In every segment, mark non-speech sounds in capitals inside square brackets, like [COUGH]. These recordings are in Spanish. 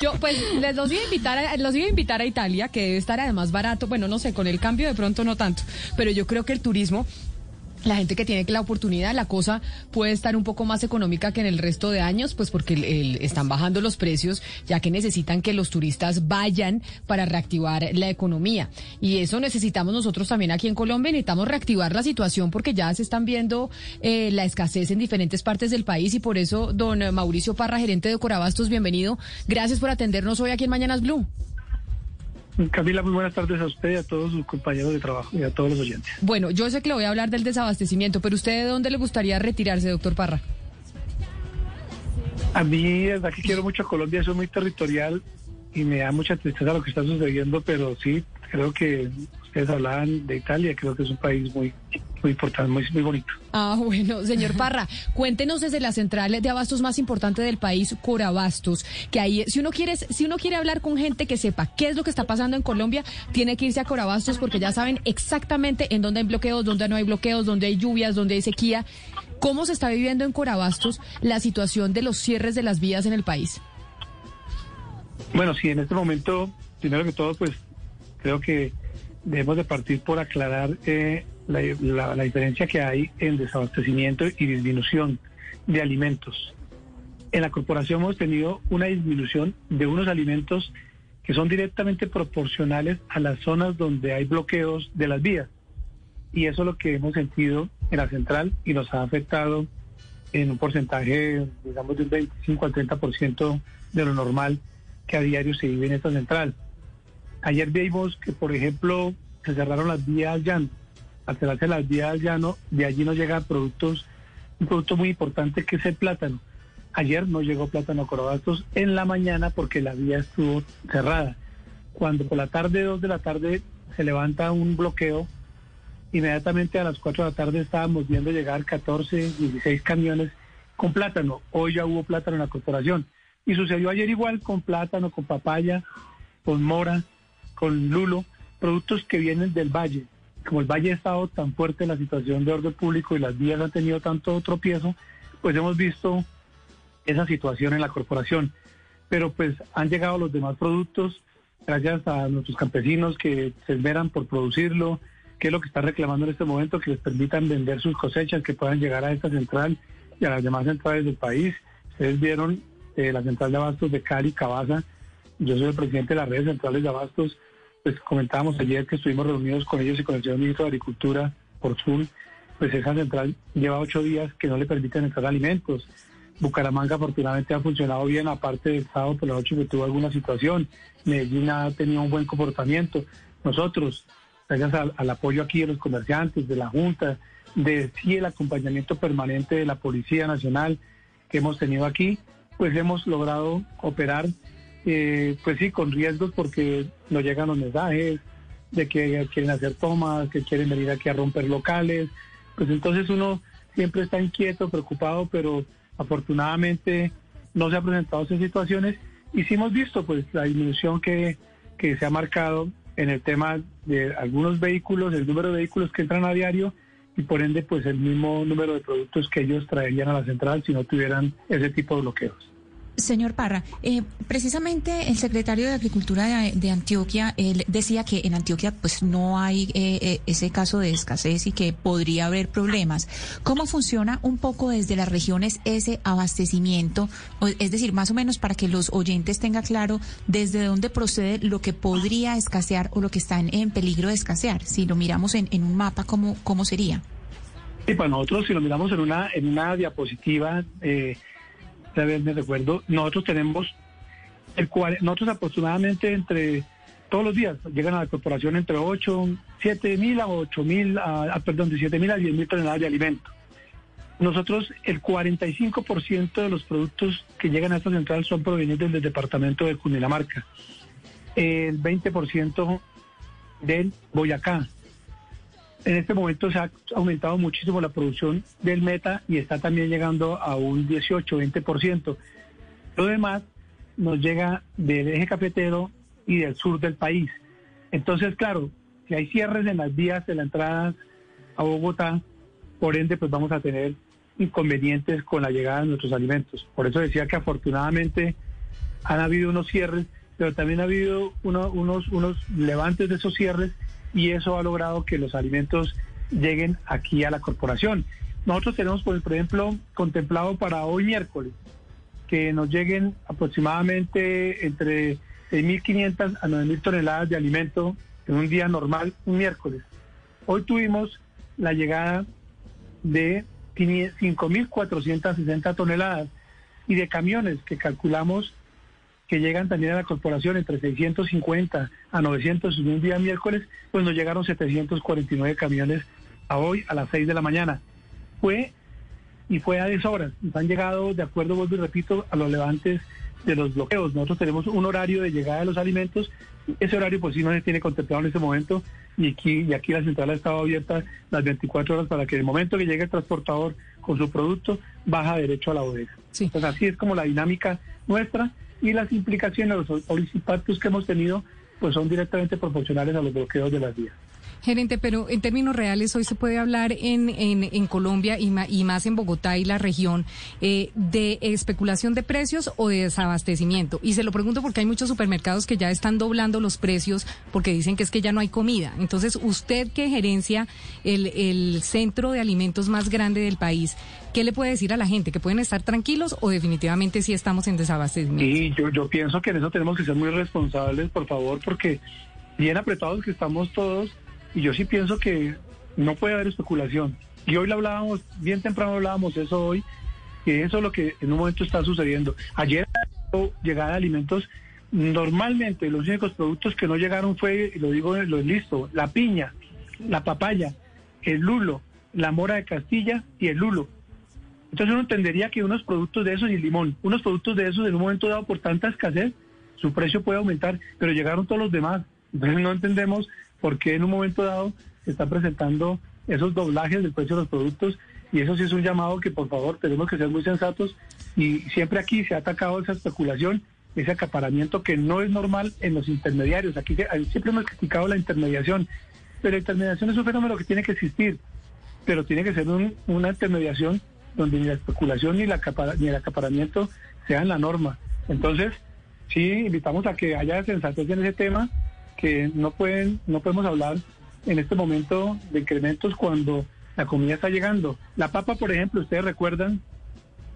Yo, pues, les los iba a invitar a, los iba a invitar a Italia, que debe estar además barato. Bueno, no sé, con el cambio de pronto no tanto. Pero yo creo que el turismo la gente que tiene la oportunidad, la cosa puede estar un poco más económica que en el resto de años, pues porque el, están bajando los precios, ya que necesitan que los turistas vayan para reactivar la economía. Y eso necesitamos nosotros también aquí en Colombia, necesitamos reactivar la situación porque ya se están viendo eh, la escasez en diferentes partes del país y por eso, don Mauricio Parra, gerente de Corabastos, bienvenido. Gracias por atendernos hoy aquí en Mañanas Blue. Camila, muy buenas tardes a usted y a todos sus compañeros de trabajo y a todos los oyentes. Bueno, yo sé que le voy a hablar del desabastecimiento, pero ¿usted de dónde le gustaría retirarse, doctor Parra? A mí, es verdad que quiero mucho a Colombia, soy muy territorial y me da mucha tristeza lo que está sucediendo, pero sí, creo que ustedes hablaban de Italia, creo que es un país muy muy importante, muy, muy bonito. Ah, [LAUGHS] bueno, señor Parra, cuéntenos desde la central de abastos más importante del país, Corabastos, que ahí, si uno quiere, si uno quiere hablar con gente que sepa qué es lo que está pasando en Colombia, tiene que irse a Corabastos porque ya saben exactamente en dónde hay bloqueos, dónde no hay bloqueos, dónde hay lluvias, dónde hay sequía. ¿Cómo se está viviendo en Corabastos la situación de los cierres de las vías en el país? Bueno, sí, en este momento, primero que todo, pues creo que debemos de partir por aclarar eh, la, diferencia que hay en desabastecimiento y disminución de alimentos. En la corporación hemos tenido una disminución de unos alimentos que son directamente proporcionales a las zonas donde hay bloqueos de las vías. Y eso es lo que hemos sentido en la central y nos ha afectado en un porcentaje, digamos, del 25 al 30% de lo normal que a diario se vive en esta central. Ayer vimos que, por ejemplo, se cerraron las vías llanas al cerrarse las vías llano, de allí nos llegan productos, un producto muy importante que es el plátano. Ayer no llegó plátano Corabastos en la mañana porque la vía estuvo cerrada. Cuando por la tarde, dos de la tarde, se levanta un bloqueo, inmediatamente a las 4 de la tarde estábamos viendo llegar 14, 16 camiones con plátano. Hoy ya hubo plátano en la corporación. Y sucedió ayer igual con plátano, con papaya, con mora, con lulo, productos que vienen del valle como el Valle ha estado tan fuerte en la situación de orden público y las vías han tenido tanto tropiezo, pues hemos visto esa situación en la corporación. Pero pues han llegado los demás productos gracias a nuestros campesinos que se esmeran por producirlo, que es lo que están reclamando en este momento, que les permitan vender sus cosechas, que puedan llegar a esta central y a las demás centrales del país. Ustedes vieron eh, la central de abastos de Cali, Cabaza. Yo soy el presidente de las redes centrales de abastos pues comentábamos ayer que estuvimos reunidos con ellos y con el señor ministro de Agricultura por Zoom, pues esa central lleva ocho días que no le permiten entrar alimentos. Bucaramanga afortunadamente ha funcionado bien, aparte del sábado por la noche que tuvo alguna situación. Medellín ha tenido un buen comportamiento. Nosotros, gracias al, apoyo aquí de los comerciantes, de la Junta, de sí el acompañamiento permanente de la Policía Nacional que hemos tenido aquí, pues hemos logrado operar eh, pues sí, con riesgos porque nos llegan los mensajes de que quieren hacer tomas, que quieren venir aquí a romper locales. Pues entonces uno siempre está inquieto, preocupado, pero afortunadamente no se han presentado esas situaciones y sí hemos visto pues la disminución que, que se ha marcado en el tema de algunos vehículos, el número de vehículos que entran a diario y por ende pues el mismo número de productos que ellos traerían a la central si no tuvieran ese tipo de bloqueos. Señor Parra, eh, precisamente el secretario de Agricultura de, Antioquia él decía que en Antioquia pues no hay eh, eh, ese caso de escasez y que podría haber problemas. ¿Cómo funciona un poco desde las regiones ese abastecimiento? Es decir, más o menos para que los oyentes tengan claro desde dónde procede lo que podría escasear o lo que está en, peligro de escasear. Si lo miramos en, un mapa, ¿cómo, ¿cómo sería? Sí, para nosotros si lo miramos en una, en una diapositiva... Eh, vez me recuerdo, nosotros tenemos, el nosotros aproximadamente entre todos los días llegan a la corporación entre 8, 7 mil a 8 mil, perdón, de 7 mil a 10 mil toneladas de alimentos. nosotros el 45% de los productos que llegan a esta central son provenientes del departamento de Cundinamarca, el 20% del Boyacá. En este momento se ha aumentado muchísimo la producción del meta y está también llegando a un 18-20%. Lo demás nos llega del eje cafetero y del sur del país. Entonces, claro, si hay cierres en las vías de la entrada a Bogotá, por ende, pues vamos a tener inconvenientes con la llegada de nuestros alimentos. Por eso decía que afortunadamente han habido unos cierres, pero también ha habido unos, unos levantes de esos cierres y eso ha logrado que los alimentos lleguen aquí a la corporación. Nosotros tenemos, por ejemplo, contemplado para hoy miércoles que nos lleguen aproximadamente entre 6.500 a 9.000 toneladas de alimento en un día normal, un miércoles. Hoy tuvimos la llegada de 5.460 toneladas y de camiones que calculamos que llegan también a la corporación entre 650 a 900 un día miércoles, pues nos llegaron 749 camiones a hoy a las 6 de la mañana. Fue y fue a deshoras. Nos han llegado, de acuerdo, vuelvo y repito, a los levantes de los bloqueos. Nosotros tenemos un horario de llegada de los alimentos. Ese horario pues sí no se tiene contemplado en este momento y aquí, y aquí la central ha estado abierta las 24 horas para que el momento que llegue el transportador con su producto baja derecho a la bodega. Entonces así es como la dinámica nuestra y las implicaciones, los impactos que hemos tenido pues son directamente proporcionales a los bloqueos de las vías. Gerente, pero en términos reales hoy se puede hablar en, en, Colombia y, más en Bogotá y la región eh, de especulación de precios o de desabastecimiento. Y se lo pregunto porque hay muchos supermercados que ya están doblando los precios porque dicen que es que ya no hay comida. Entonces, usted que gerencia el, el centro de alimentos más grande del país, ¿qué le puede decir a la gente? ¿Que pueden estar tranquilos o definitivamente sí estamos en desabastecimiento? Sí, yo, yo pienso que en eso tenemos que ser muy responsables, por favor, porque bien apretados que estamos todos y yo sí pienso que no puede haber especulación. Y hoy lo hablábamos, bien temprano hablábamos eso hoy, que eso es lo que en un momento está sucediendo. Ayer llegada alimentos, normalmente los únicos productos que no llegaron fue, lo digo lo listo, la piña, la papaya, el lulo, la mora de Castilla y el lulo. Entonces uno entendería que unos productos de esos y el limón, unos productos de esos en un momento dado por tanta escasez, su precio puede aumentar, pero llegaron todos los demás. Entonces no entendemos porque en un momento dado se están presentando esos doblajes del precio de los productos y eso sí es un llamado que por favor tenemos que ser muy sensatos y siempre aquí se ha atacado esa especulación, ese acaparamiento que no es normal en los intermediarios. Aquí siempre hemos criticado la intermediación, pero la intermediación es un fenómeno que tiene que existir, pero tiene que ser una intermediación donde ni la especulación ni, la ni el acaparamiento sean la norma. Entonces, sí, invitamos a que haya sensatez en ese tema que no pueden, no podemos hablar en este momento de incrementos cuando la comida está llegando. La papa, por ejemplo, ustedes recuerdan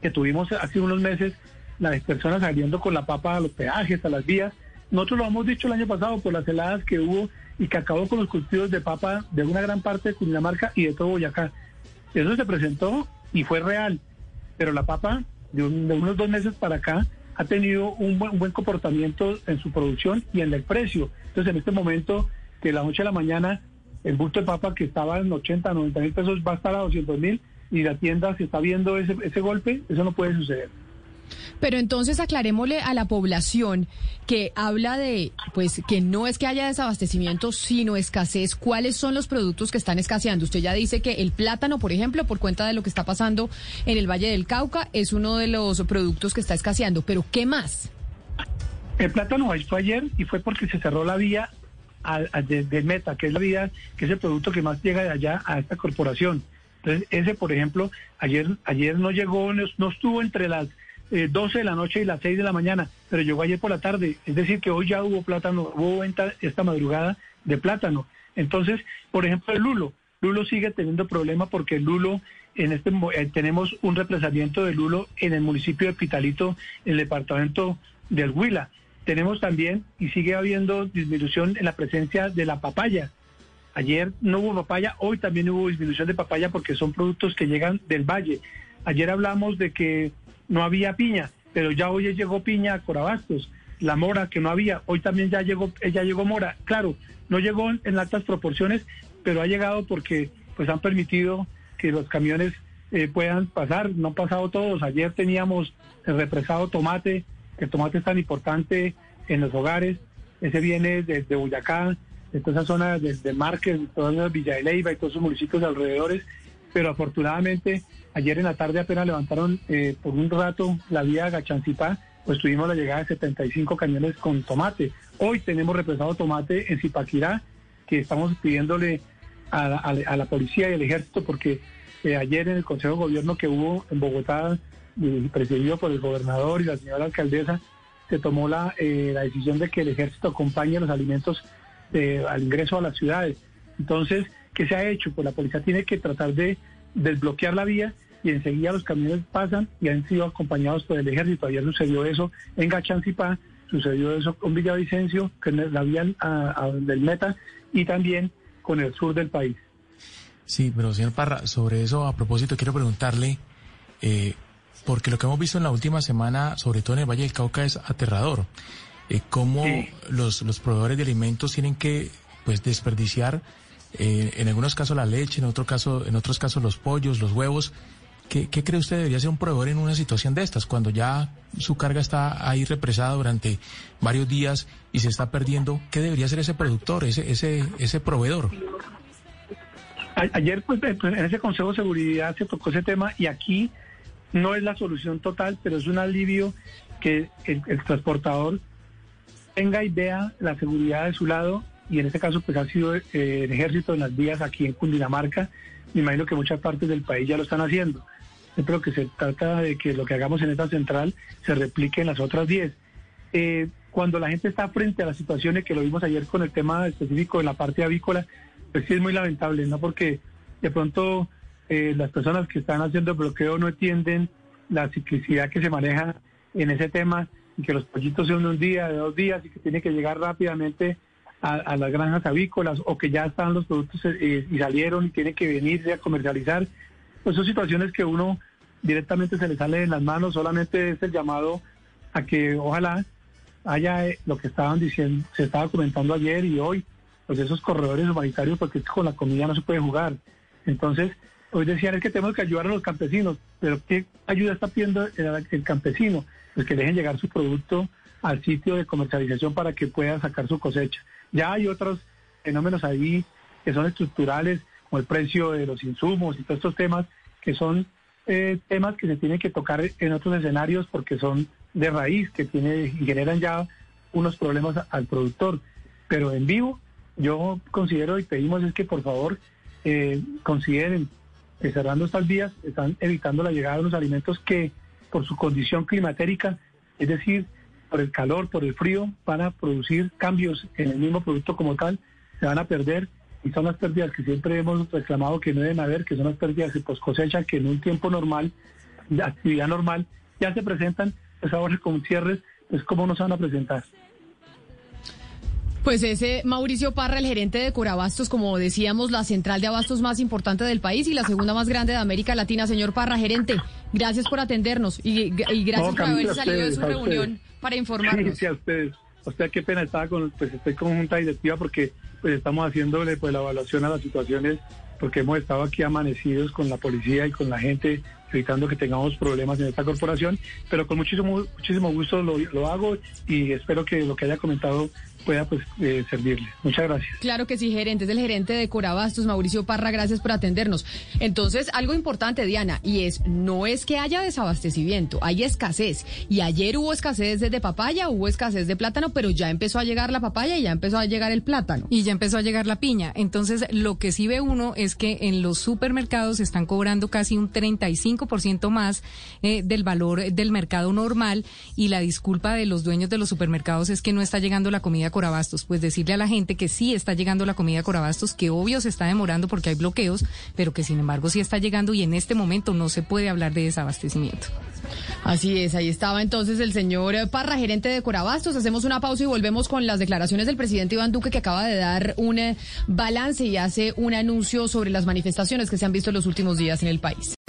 que tuvimos hace unos meses las personas saliendo con la papa a los peajes, a las vías. Nosotros lo hemos dicho el año pasado por las heladas que hubo y que acabó con los cultivos de papa de una gran parte de Cundinamarca y de todo Boyacá. Eso se presentó y fue real, pero la papa de, de unos dos meses para acá ha tenido un buen, comportamiento en su producción y en el precio. Entonces, en este momento, que la noche a la mañana, el bulto de papa que estaba en 80, 90 mil pesos va a estar a 200 mil y la tienda se está viendo ese, ese golpe, eso no puede suceder. Pero entonces aclarémosle a la población que habla de, pues, que no es que haya desabastecimiento, sino escasez. ¿Cuáles son los productos que están escaseando? Usted ya dice que el plátano, por ejemplo, por cuenta de lo que está pasando en el Valle del Cauca, es uno de los productos que está escaseando. Pero ¿qué más? El plátano fue ayer y fue porque se cerró la vía de, Meta, que es la vía, que es el producto que más llega de allá a esta corporación. Entonces, ese, por ejemplo, ayer, ayer no llegó, no estuvo entre las 12 eh, de la noche y las 6 de la mañana, pero llegó ayer por la tarde. Es decir, que hoy ya hubo plátano, hubo venta esta madrugada de plátano. Entonces, por ejemplo, el lulo. Lulo sigue teniendo problemas porque lulo, en este eh, tenemos un represamiento de lulo en el municipio de Pitalito, en el departamento del Huila. Tenemos también, y sigue habiendo disminución en la presencia de la papaya. Ayer no hubo papaya, hoy también hubo disminución de papaya porque son productos que llegan del valle. Ayer hablamos de que no había piña, pero ya hoy llegó piña a Corabastos. La mora que no había, hoy también ya llegó, ya llegó mora. Claro, no llegó en altas proporciones, pero ha llegado porque pues han permitido que los camiones eh, puedan pasar. No han pasado todos. Ayer teníamos el represado tomate, que el tomate es tan importante en los hogares. Ese viene desde Boyacá, de toda esa zona desde Márquez, de todas las Villa de Leyva y todos esos municipios alrededores. Pero afortunadamente, ayer en la tarde apenas levantaron eh, por un rato la vía Gachancipá, pues tuvimos la llegada de 75 camiones con tomate. Hoy tenemos represado tomate en Zipaquirá, que estamos pidiéndole a la, policía y al ejército, porque eh, ayer en el Consejo de Gobierno que hubo en Bogotá, eh, presidido por el gobernador y la señora alcaldesa, se tomó la, eh, la decisión de que el ejército acompañe los alimentos al ingreso a las ciudades. Entonces, ¿qué se ha hecho? Pues la policía tiene que tratar de desbloquear la vía y enseguida los camiones pasan y han sido acompañados por el ejército. Ayer sucedió eso en Gachancipá, sucedió eso con Villavicencio, que la vía del Meta, y también con el sur del país. Sí, pero señor Parra, sobre eso a propósito quiero preguntarle, eh, porque lo que hemos visto en la última semana, sobre todo en el Valle del Cauca, es aterrador. Eh, cómo los, los proveedores de alimentos tienen que pues desperdiciar eh, en algunos casos la leche, en otro caso, en otros casos los pollos, los huevos. ¿Qué, cree usted debería ser un proveedor en una situación de estas, cuando ya su carga está ahí represada durante varios días y se está perdiendo? ¿Qué debería ser ese productor, ese, ese, ese proveedor? Ayer, pues, en ese Consejo de Seguridad se tocó ese tema y aquí no es la solución total, pero es un alivio que el, transportador tenga y vea la seguridad de su lado y en este caso pues ha sido eh, el ejército en las vías aquí en Cundinamarca. Me imagino que muchas partes del país ya lo están haciendo. Yo creo que se trata de que lo que hagamos en esta central se replique en las otras 10. Eh, cuando la gente está frente a las situaciones que lo vimos ayer con el tema específico de la parte avícola, pues sí es muy lamentable, ¿no? Porque de pronto eh, las personas que están haciendo bloqueo no entienden la ciclicidad que se maneja en ese tema y que los pollitos son de un día, de dos días y que tiene que llegar rápidamente a, las granjas avícolas o que ya están los productos eh, y salieron y tienen que venirse a comercializar. Pues son situaciones que uno directamente se le sale de las manos, solamente es el llamado a que ojalá haya eh, lo que estaban diciendo, se estaba comentando ayer y hoy, pues esos corredores humanitarios, porque con la comida no se puede jugar. Entonces, hoy decían es que tenemos que ayudar a los campesinos, pero ¿qué ayuda está pidiendo el, el campesino? Pues que dejen llegar su producto al sitio de comercialización para que pueda sacar su cosecha. Ya hay otros fenómenos ahí que son estructurales, como el precio de los insumos y todos estos temas, que son eh, temas que se tienen que tocar en otros escenarios porque son de raíz, que tiene, generan ya unos problemas al productor. Pero en vivo, yo considero y pedimos es que por favor eh, consideren que cerrando estas vías están evitando la llegada de unos alimentos que por su condición climatérica, es decir, por el calor, por el frío, van a producir cambios en el mismo producto como tal, se van a perder y son las pérdidas que siempre hemos reclamado que no deben haber, que son las pérdidas de post cosecha que en un tiempo normal, de actividad normal, ya se presentan, pues ahora con cierres, pues cómo no se van a presentar. Pues ese Mauricio Parra, el gerente de Corabastos, como decíamos, la central de abastos más importante del país y la segunda más grande de América Latina. Señor Parra, gerente, gracias por atendernos y, gracias por haber salido de su reunión para informarnos. Sí, a ustedes. O sea, qué pena, estaba con, pues estoy con junta directiva porque pues estamos haciéndole pues la evaluación a las situaciones porque hemos estado aquí amanecidos con la policía y con la gente evitando que tengamos problemas en esta corporación, pero con muchísimo muchísimo gusto lo, lo hago y espero que lo que haya comentado pueda pues eh, servirle. Muchas gracias. Claro que sí, gerente, es el gerente de Corabastos, Mauricio Parra, gracias por atendernos. Entonces, algo importante, Diana, y es, no es que haya desabastecimiento, hay escasez. Y ayer hubo escasez de papaya, hubo escasez de plátano, pero ya empezó a llegar la papaya y ya empezó a llegar el plátano. Y ya empezó a llegar la piña. Entonces, lo que sí ve uno es que en los supermercados están cobrando casi un 35% más eh, del valor del mercado normal y la disculpa de los dueños de los supermercados es que no está llegando la comida Corabastos, pues decirle a la gente que sí está llegando la comida Corabastos, que obvio se está demorando porque hay bloqueos, pero que sin embargo sí está llegando y en este momento no se puede hablar de desabastecimiento. Así es, ahí estaba entonces el señor Parra, gerente de Corabastos. Hacemos una pausa y volvemos con las declaraciones del presidente Iván Duque que acaba de dar un balance y hace un anuncio sobre las manifestaciones que se han visto en los últimos días en el país.